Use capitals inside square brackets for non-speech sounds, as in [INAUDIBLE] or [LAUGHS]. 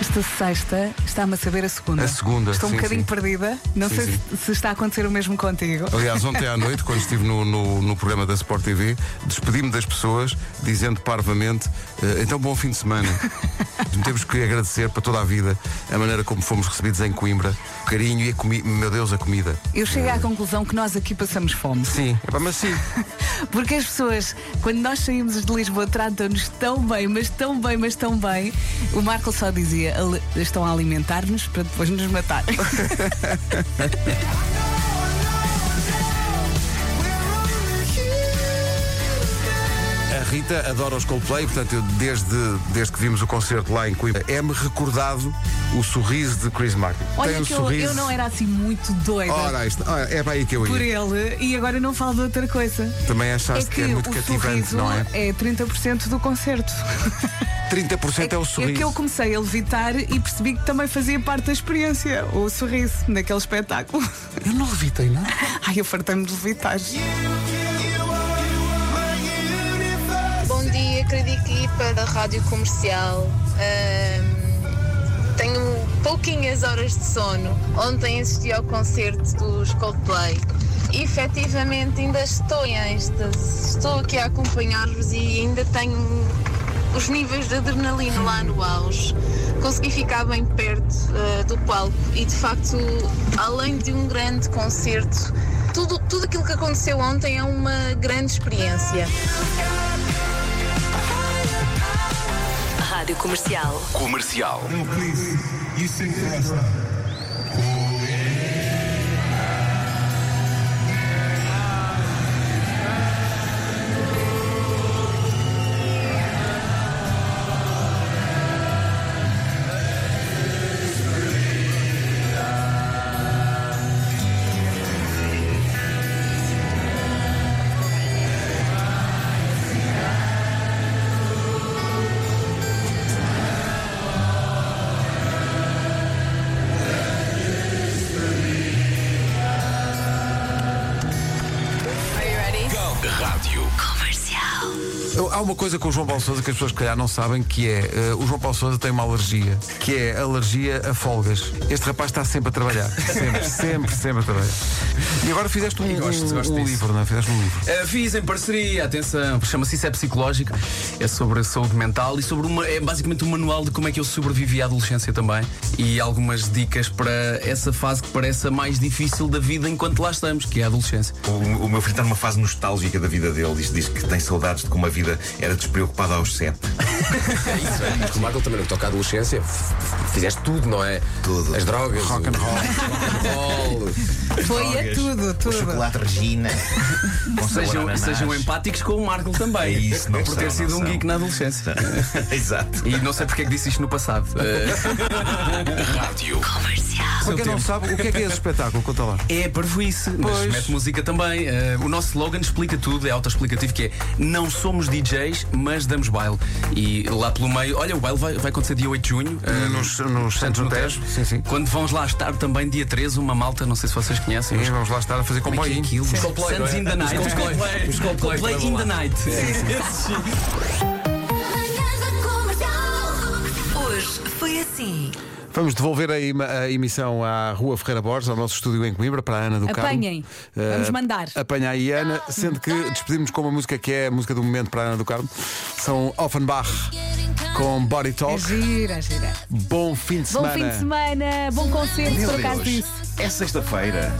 Esta sexta está-me a saber a segunda. A segunda, Estou um sim, bocadinho sim. perdida. Não Sim, sei sim. Se, se está a acontecer o mesmo contigo. Aliás, ontem à noite, quando estive no, no, no programa da Sport TV, despedi-me das pessoas, dizendo parvamente: eh, então, bom fim de semana. Temos que agradecer para toda a vida a maneira como fomos recebidos em Coimbra, o carinho e a comida, meu Deus, a comida. Eu chego à conclusão que nós aqui passamos fome. Sim, epá, mas sim. [LAUGHS] Porque as pessoas, quando nós saímos de Lisboa, tratam-nos tão bem, mas tão bem, mas tão bem. O Marco só dizia: "Ali- estão a alimentar-nos para depois nos matar. [LAUGHS] Rita adora os Coldplay, portanto, eu, desde, desde que vimos o concerto lá em Coimbra, é-me recordado o sorriso de Chris Martin. Olha Tem que eu, sorriso. eu não era assim muito doida. Ora, isto, ora, é para aí que eu Por ia. ele e agora não falo de outra coisa. Também É achaste que, que é muito o cativante, não é? é 30% do concerto. [LAUGHS] 30% é, o sorriso. é que eu comecei a levitar e percebi que também fazia parte da experiência, o sorriso, naquele espetáculo. Eu não levitei nada. [LAUGHS] Ai, eu fartei-me de levitar. Bom dia, querida equipa da Rádio Comercial. Ahm, tenho pouquinhas horas de sono. Ontem assisti ao concerto dos Coldplay. E, efetivamente, ainda estou em êxtase. Estou aqui a acompanhar-vos e ainda tenho os níveis de adrenalina lá no auge. Consegui ficar bem perto ah, do palco e, de facto, além de um grande concerto, tudo, tudo aquilo que aconteceu ontem é uma grande experiência. Rádio Comercial. Comercial. No, please. You sing for us now. Rádio. Comercial. Há uma coisa com o João Paulo Sousa que as pessoas, se calhar, não sabem, que é eh, o João Paulo Sousa tem uma alergia, que é alergia a folgas. Este rapaz está sempre a trabalhar. Sempre, [LAUGHS] sempre, sempre a trabalhar. E agora fizeste um, gosto, um- gosto um livro, não é? Fizeste um livro. Uh, fiz em parceria, atenção, chama-se Isso é Psicológico, é sobre a saúde mental e sobre uma, é basicamente um manual de como é que eu sobrevivi à adolescência também e algumas dicas para essa fase que parece a mais difícil da vida enquanto lá estamos, que é a adolescência. O, o meu filho está numa fase nostálgica da vida dele. Diz, diz que tem saudades de como a vida era despreocupada aos sete. O Marco também no que toca à adolescência, fizeste tudo, não é? Tudo. As drogas, Rock and roll. roll. roll. Foi a tudo, tudo. Regina. com sabor a Sejam, sejam empáticos com o Marco também. É isso, não por ter são, sido não um são. geek na adolescência. [LAUGHS] Exato. E não sei porque é que disse isto no passado. Uh, [LAUGHS] Rádio. Comercial. Para quem não sabe, o que é que é esse espetáculo? Conta lá. É parvoíce, mas Pois. mete música também. Eh, o nosso slogan explica tudo, é autoexplicativo, que é não somos DJs, mas damos baile. E lá pelo meio, olha, o baile vai, vai acontecer dia 8 de junho. eh, Nos, nos Santos no Tejo. Sim, sim. Quando vamos lá estar também dia 13, uma malta, não sei se vocês conhecem. Sim, mas vamos lá estar a fazer é é comboio. Coldplay, Santos é? in the night. Os Coldplay. In the lá. night. [LAUGHS] Vamos devolver a, ima- a emissão à Rua Ferreira Borges, ao nosso estúdio em Coimbra, para a Ana do Carmo. Apanhem. Eh, Vamos mandar. Apanha aí, Ana, sendo que despedimos com uma música que é a música do momento para a Ana do Carmo. São Offenbach com Body É Talk. gira, é gira. Bom fim de Bom semana. fim de semana, bom concerto, por acaso disso. É sexta-feira.